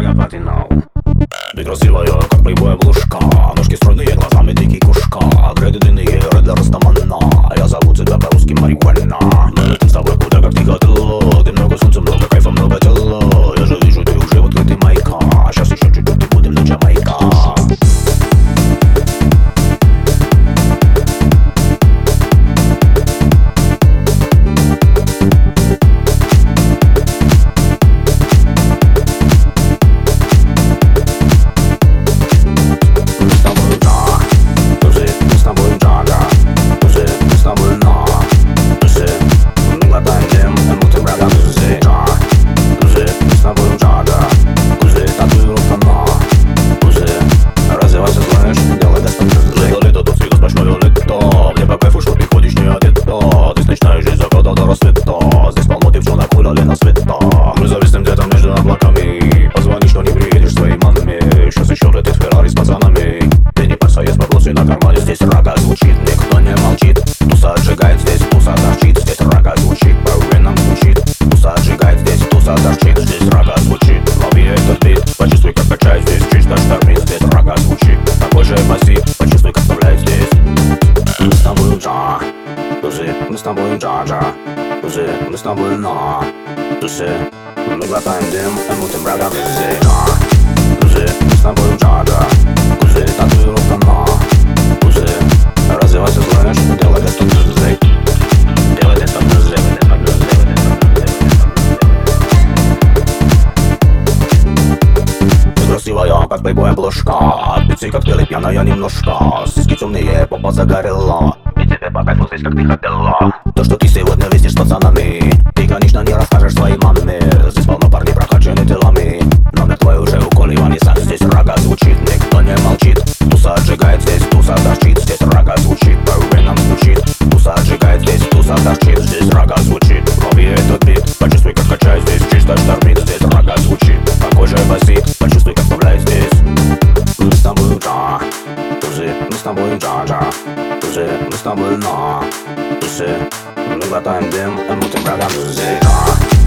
Бега патинал Бег разила я, как плейбой блушка Ножки стройные, глазами дикие stambuldum Georgia Łzy, my Stambul, no Dusy, my łapałem dym, emotem braga wyzy, no Łzy, my Stambul, Georgia Łzy, tatuju lota, no Łzy, razywa się złoniesz, białe desktop drzyzy Białe desktop Красивая, как боевая блушка Пиццы коктейли пьяная немножко Сиськи темные, попа загорела тебе пока пустись, как Миха Белов То, что ты сегодня везешь пацанами Ты, конечно, не расскажешь своей маме Здесь полно парней прокачаны телами Номер твой уже уколеван и сам здесь рога звучит Никто не молчит, туса отжигает здесь, туса торчит stumble, nah. You see, look at time, them, and looking them to the